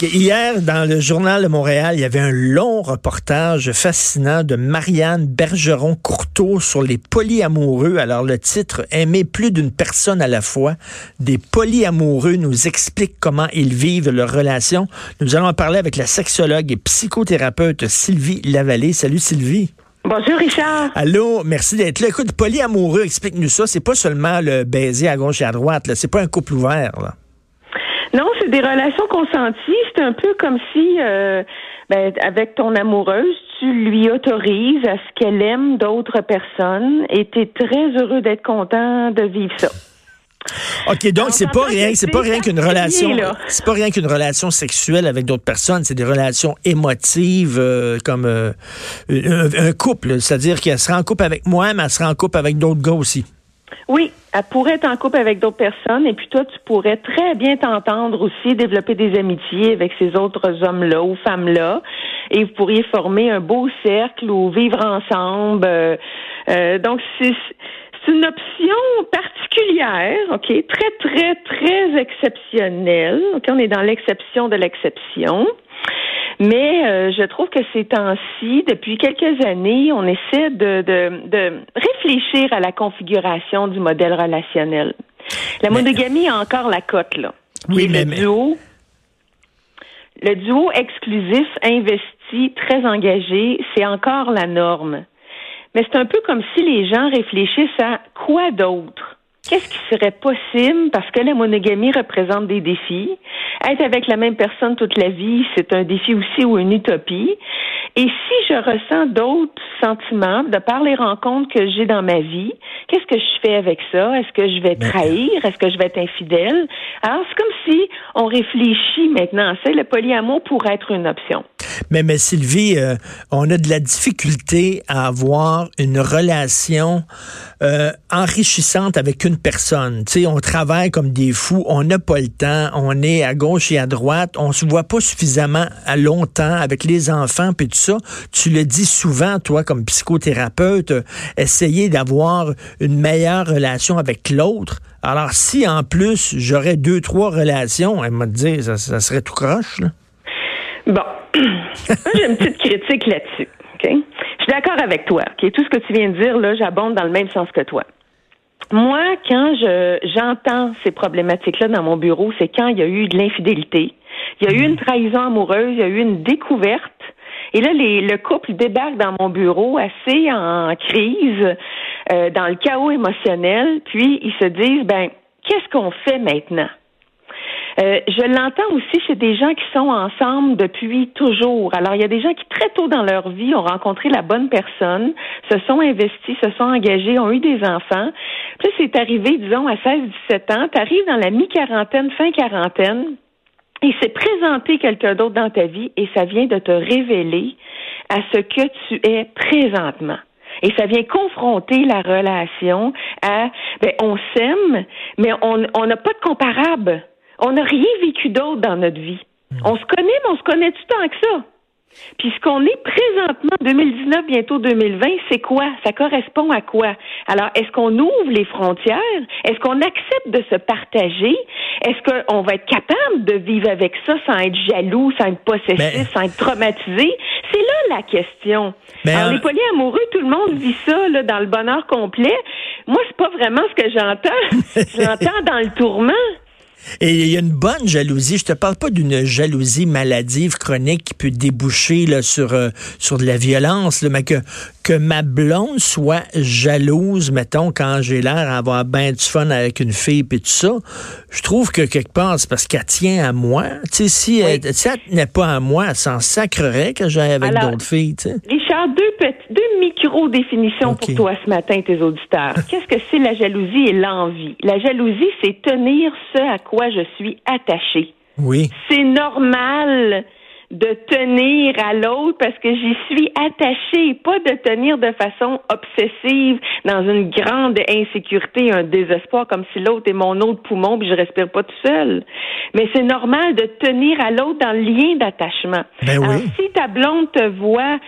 OK, hier, dans le journal de Montréal, il y avait un long reportage fascinant de Marianne Bergeron-Courteau sur les polyamoureux. Alors, le titre, Aimer plus d'une personne à la fois. Des polyamoureux nous expliquent comment ils vivent leur relation. Nous allons en parler avec la sexologue et psychothérapeute Sylvie Lavallée. Salut Sylvie. Bonjour Richard. Allô, merci d'être là. Écoute, polyamoureux, explique-nous ça. C'est pas seulement le baiser à gauche et à droite. C'est pas un couple ouvert. Là. Non, c'est des relations consenties. C'est un peu comme si, euh, ben, avec ton amoureuse, tu lui autorises à ce qu'elle aime d'autres personnes et tu es très heureux d'être content de vivre ça. OK, donc c'est pas rien, c'est pas rien qu'une relation, c'est pas rien qu'une relation sexuelle avec d'autres personnes, c'est des relations émotives euh, comme euh, un, couple, c'est-à-dire qu'elle sera en couple avec moi, mais elle sera en couple avec d'autres gars aussi. Oui, elle pourrait être en couple avec d'autres personnes et puis toi, tu pourrais très bien t'entendre aussi, développer des amitiés avec ces autres hommes-là ou femmes-là et vous pourriez former un beau cercle ou vivre ensemble. Euh, euh, donc, c'est une option particulière, OK, très, très, très exceptionnelle. OK, on est dans l'exception de l'exception. Mais euh, je trouve que ces temps-ci, depuis quelques années, on essaie de, de, réfléchir à la configuration du modèle relationnel. La monogamie a encore la cote, là. Oui, mais, le duo. Le duo exclusif, investi, très engagé, c'est encore la norme. Mais c'est un peu comme si les gens réfléchissent à quoi d'autre? Qu'est-ce qui serait possible? Parce que la monogamie représente des défis? Être avec la même personne toute la vie, c'est un défi aussi ou une utopie. Et si je ressens d'autres sentiments de par les rencontres que j'ai dans ma vie, qu'est-ce que je fais avec ça? Est-ce que je vais trahir? Est-ce que je vais être infidèle? Alors, c'est comme si on réfléchit maintenant. C'est le polyamour pourrait être une option. Mais, Sylvie, euh, on a de la difficulté à avoir une relation euh, enrichissante avec une personne. Tu sais, on travaille comme des fous, on n'a pas le temps, on est à gauche et à droite, on se voit pas suffisamment à longtemps avec les enfants puis tout ça. Tu le dis souvent, toi, comme psychothérapeute, essayer d'avoir une meilleure relation avec l'autre. Alors, si en plus j'aurais deux, trois relations, elle m'a dit, ça, ça serait tout croche, là. Bon, j'ai une petite critique là-dessus. OK? Je suis d'accord avec toi. OK? Tout ce que tu viens de dire, là, j'abonde dans le même sens que toi. Moi, quand je j'entends ces problématiques-là dans mon bureau, c'est quand il y a eu de l'infidélité, il y a eu une trahison amoureuse, il y a eu une découverte. Et là, les, le couple débarque dans mon bureau assez en crise, euh, dans le chaos émotionnel, puis ils se disent, ben, qu'est-ce qu'on fait maintenant? Euh, je l'entends aussi chez des gens qui sont ensemble depuis toujours. Alors, il y a des gens qui, très tôt dans leur vie, ont rencontré la bonne personne, se sont investis, se sont engagés, ont eu des enfants. Puis c'est arrivé, disons, à 16-17 ans, tu arrives dans la mi-quarantaine, fin quarantaine, il s'est présenté quelqu'un d'autre dans ta vie et ça vient de te révéler à ce que tu es présentement. Et ça vient confronter la relation à, ben, on s'aime, mais on n'a pas de comparable. On n'a rien vécu d'autre dans notre vie. On se connaît, mais on se connaît tout tant que ça. Puis ce qu'on est présentement, 2019, bientôt 2020, c'est quoi? Ça correspond à quoi? Alors, est-ce qu'on ouvre les frontières? Est-ce qu'on accepte de se partager? Est-ce qu'on va être capable de vivre avec ça sans être jaloux, sans être possessif, sans être traumatisé? C'est là la question. Alors, les polyamoureux, tout le monde vit ça là, dans le bonheur complet. Moi, c'est pas vraiment ce que j'entends. J'entends dans le tourment. Et il y a une bonne jalousie. Je te parle pas d'une jalousie maladive, chronique qui peut déboucher là, sur, euh, sur de la violence, mais que, que ma blonde soit jalouse, mettons, quand j'ai l'air d'avoir bien du fun avec une fille et tout ça, je trouve que quelque part, c'est parce qu'elle tient à moi. Tu sais, si, elle, tenait pas à moi, elle s'en sacrerait que j'aille avec d'autres filles. Tu sais. Richard, deux, deux micro-définitions pour toi ce matin, tes auditeurs. Qu'est-ce que c'est la jalousie et l'envie? La jalousie, c'est tenir ce à quoi je suis attaché. Oui. C'est normal de tenir à l'autre parce que j'y suis attachée, pas de tenir de façon obsessive dans une grande insécurité, un désespoir comme si l'autre est mon autre poumon puis je respire pas tout seul. Mais c'est normal de tenir à l'autre dans le lien d'attachement. Ben oui. si ta blonde te voit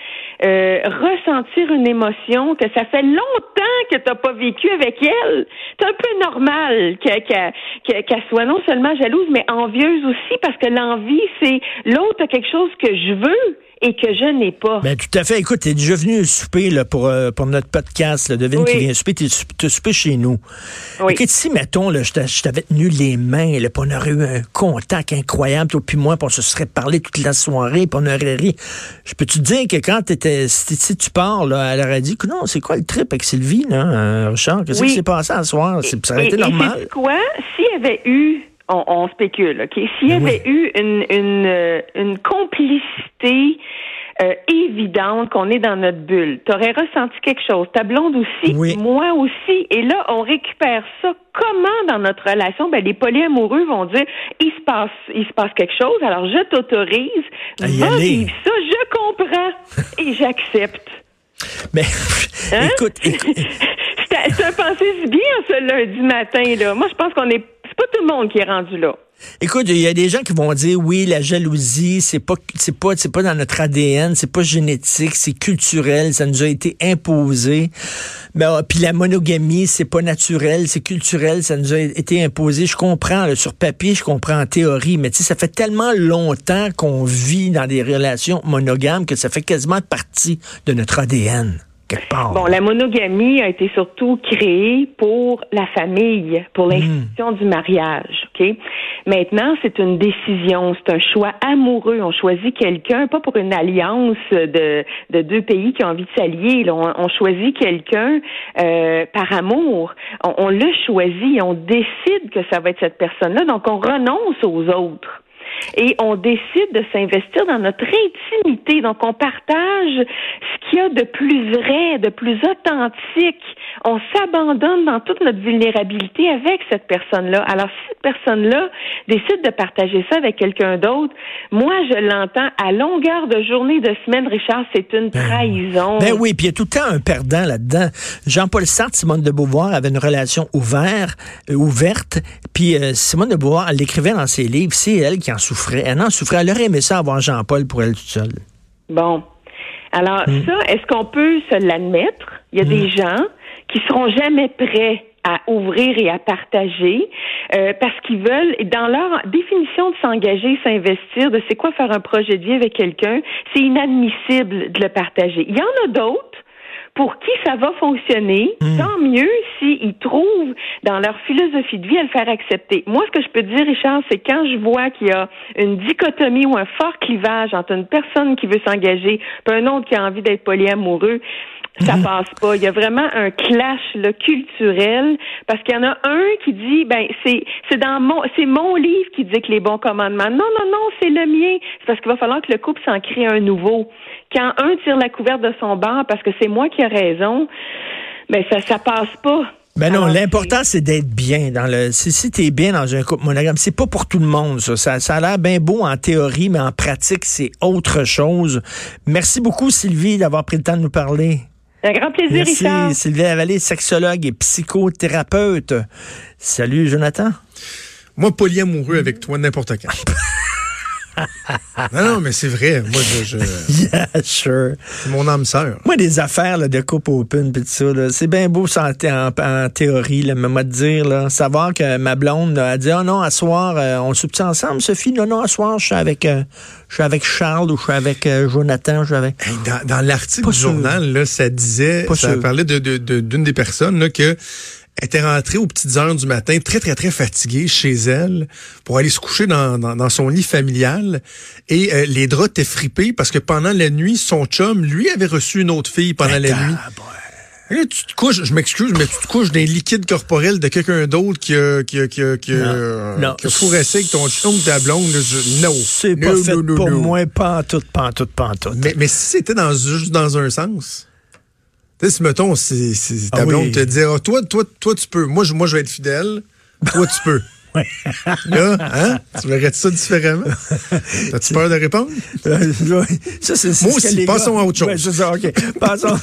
euh, ressentir une émotion que ça fait longtemps que tu n'as pas vécu avec elle. C'est un peu normal qu'elle soit non seulement jalouse, mais envieuse aussi, parce que l'envie, c'est l'autre a quelque chose que je veux et que je n'ai pas. Ben, tout à fait. Écoute, tu es déjà venu souper là, pour, euh, pour notre podcast, là, Devine qui vient souper, tu es souper chez nous. Oui. Écoute, si, mettons, là, je t'avais tenu les mains, là, puis on aurait eu un contact incroyable, toi puis moi, puis on se serait parlé toute la soirée, puis on aurait ri. Je peux te dire que quand étais, si, tu pars, là, elle aurait dit, non, c'est quoi le trip avec Sylvie, là, euh, Richard? Qu'est-ce qui s'est passé à soir? Ça aurait été normal. quoi? S'il y avait eu on, spécule, OK? S'il y avait eu une, une, euh, une complicité euh, évidente qu'on est dans notre bulle, tu aurais ressenti quelque chose. Ta blonde aussi, moi aussi. Et là, on récupère ça. Comment dans notre relation? Ben, les polyamoureux vont dire, il se passe, il se passe quelque chose, alors je t'autorise, va vivre ça, je comprends et j'accepte. Mais, hein? écoute, c'est un pensée bien ce lundi matin, là? Moi, je pense qu'on est pas tout le monde qui est rendu là. Écoute, il y a des gens qui vont dire oui, la jalousie, c'est pas pas pas dans notre ADN, c'est pas génétique, c'est culturel, ça nous a été imposé. Mais ben, puis la monogamie, c'est pas naturel, c'est culturel, ça nous a été imposé. Je comprends sur papier, je comprends en théorie, mais tu ça fait tellement longtemps qu'on vit dans des relations monogames que ça fait quasiment partie de notre ADN. Bon, la monogamie a été surtout créée pour la famille, pour hmm. l'institution du mariage. Ok? Maintenant, c'est une décision, c'est un choix amoureux. On choisit quelqu'un, pas pour une alliance de, de deux pays qui ont envie de s'allier. On, on, choisit quelqu'un euh, par amour. On, on le choisit, on décide que ça va être cette personne-là. Donc, on renonce aux autres et on décide de s'investir dans notre intimité. Donc, on partage qu'il y a de plus vrai, de plus authentique. On s'abandonne dans toute notre vulnérabilité avec cette personne-là. Alors, si cette personne-là décide de partager ça avec quelqu'un d'autre, moi, je l'entends à longueur de journée, de semaine, Richard, c'est une ben trahison. Ben oui, puis il y a tout le temps un perdant là-dedans. Jean-Paul Sartre, Simone de Beauvoir avait une relation ouverte, euh, ouverte, puis euh, Simone de Beauvoir, elle l'écrivait dans ses livres, c'est elle qui en souffrait. Elle en souffrait. Elle aurait aimé ça avoir Jean-Paul pour elle toute seule. Bon. Alors, hmm. ça, est-ce qu'on peut se l'admettre? Il y a des hmm. gens qui seront jamais prêts à ouvrir et à partager euh, parce qu'ils veulent, dans leur définition de s'engager, s'investir, de c'est quoi faire un projet de vie avec quelqu'un, c'est inadmissible de le partager. Il y en a d'autres pour qui ça va fonctionner, hmm. tant mieux s'ils trouvent dans leur philosophie de vie à le faire accepter. Moi, ce que je peux dire, Richard, c'est quand je vois qu'il y a une dichotomie ou un fort clivage entre une personne qui veut s'engager et un autre qui a envie d'être polyamoureux, ça mhm. passe pas. Il y a vraiment un clash là, culturel parce qu'il y en a un qui dit ben c'est c'est dans mon c'est mon livre qui dit que les bons commandements. Non non non, c'est le mien. C'est parce qu'il va falloir que le couple s'en crée un nouveau. Quand un tire la couverte de son bar parce que c'est moi qui ai raison, ben ça ça passe pas. Ben non, l'important c'est d'être bien dans le. Si, si tu es bien dans un couple monogame, c'est pas pour tout le monde ça. Ça, ça a l'air bien beau en théorie, mais en pratique c'est autre chose. Merci beaucoup Sylvie d'avoir pris le temps de nous parler. Un grand plaisir, Merci, Richard. Sylvie Lavallée, sexologue et psychothérapeute. Salut, Jonathan. Moi, polyamoureux avec toi, n'importe quand. non, non, mais c'est vrai. Moi, je. Yeah, sure. C'est mon âme sœur. Moi, des affaires là, de coupe open pis tout ça, c'est bien beau ça en, théorie, là, mais moi de dire, là, savoir que ma blonde a dit Oh non, à soir, euh, on soupe ensemble, Sophie? Non, non, à soir, je suis avec euh, je suis avec Charles ou je suis avec euh, Jonathan, je suis avec. dans, l'article du journal, là, ça disait, ça parlait d'une de, d'une des personnes là, que était rentrée aux petites heures du matin, très, très, très fatiguée chez elle pour aller se coucher dans, dans, son lit familial. Et euh, les draps étaient fripés parce que pendant la nuit, son chum, lui, avait reçu une autre fille pendant la nuit. Et tu te couches, je m'excuse, mais tu te couches d'un liquide corporel de quelqu'un d'autre qui a, qui a, qui a, qui a, non, qui a avec ton chum ou ta blonde. non. C'est pas fait pour moi, pas en tout, pas en tout, pas en tout. Mais, mais si c'était dans, juste dans un sens... Tu sais, si mettons, si, ta ah blonde te dit, ah, toi, toi, toi, tu peux. Moi, je, moi, je vais être fidèle. Toi, tu peux. Là, hein? Tu verrais ça différemment? As-tu peur de répondre? Euh, ça, c'est, Moi aussi, passons à autre chose. c'est ça, OK. Passons.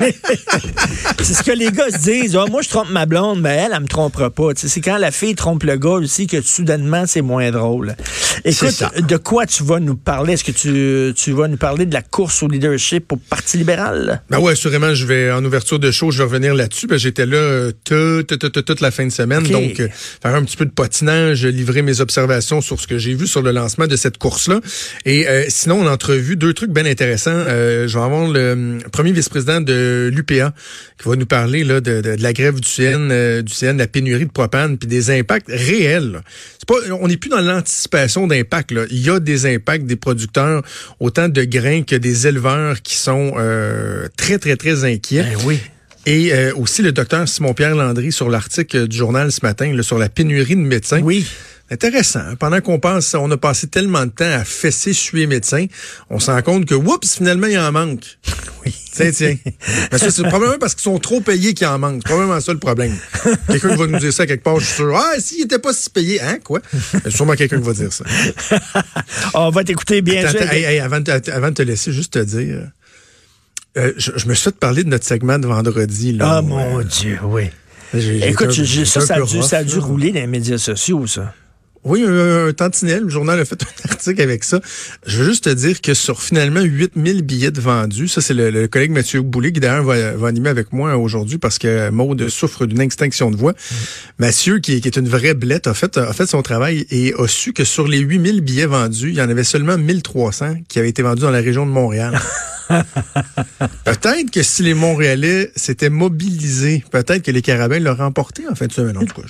c'est ce que les gars se disent. Ah, moi, je trompe ma blonde, mais elle, elle me trompera pas. c'est quand la fille trompe le gars aussi que soudainement, c'est moins drôle. Écoute, de quoi tu vas nous parler? Est-ce que tu, tu vas nous parler de la course au leadership au Parti libéral? Ben ouais, sûrement, je vais, en ouverture de show, je vais revenir là-dessus. Ben, j'étais là euh, toute, toute, toute, la fin de semaine. Donc, euh, faire un petit peu de patinage, livrer mes observations sur ce que j'ai vu sur le lancement de cette course-là. Et euh, sinon, on a entrevu deux trucs bien intéressants. Euh, je vais avoir le hum, premier vice-président de l'UPA qui va nous parler là, de, de, la grève du CN, euh, du CN, de la pénurie de propane, puis des impacts réels. C'est pas, on n'est plus dans l'anticipation d'impact. Il y a des impacts des producteurs, autant de grains que des éleveurs qui sont très, très, très inquiets. Ben oui. Et euh, aussi le docteur Simon-Pierre Landry sur l'article du journal ce matin là, sur la pénurie de médecins. Oui. Intéressant. Hein? Pendant qu'on pense, on a passé tellement de temps à fesser suer médecins, on se rend compte que, oups, finalement, il en manque. Oui. Tiens, tiens. Mais ça, c'est probablement parce qu'ils sont trop payés qu'il en manque. C'est probablement ça le problème. Quelqu'un va nous dire ça quelque part, je suis sûr. Ah, s'il n'était pas si payé, hein, quoi? Il sûrement quelqu'un qui va dire ça. on va t'écouter bien avant, avant de te laisser, juste te dire, euh, je, me suis fait parler de notre segment de vendredi. Là, ah, mon Dieu, oui. Écoute, ça, ça, a dû, ça a dû rouler dans les médias sociaux, ça. Oui, un, un, tantinet, le journal a fait un article avec ça. Je veux juste te dire que sur finalement 8000 billets vendus, ça c'est le, collègue Mathieu Boulay qui d'ailleurs va, va, animer avec moi aujourd'hui parce que Maude souffre d'une extinction de voix. Mathieu, qui, qui, est une vraie blette, a fait, a fait son travail et a su que sur les 8000 billets vendus, il y en avait seulement 1300 qui avaient été vendus dans la région de Montréal. peut-être que si les Montréalais s'étaient mobilisés, peut-être que les Carabins l'auraient emporté en fin de semaine. En tout cas,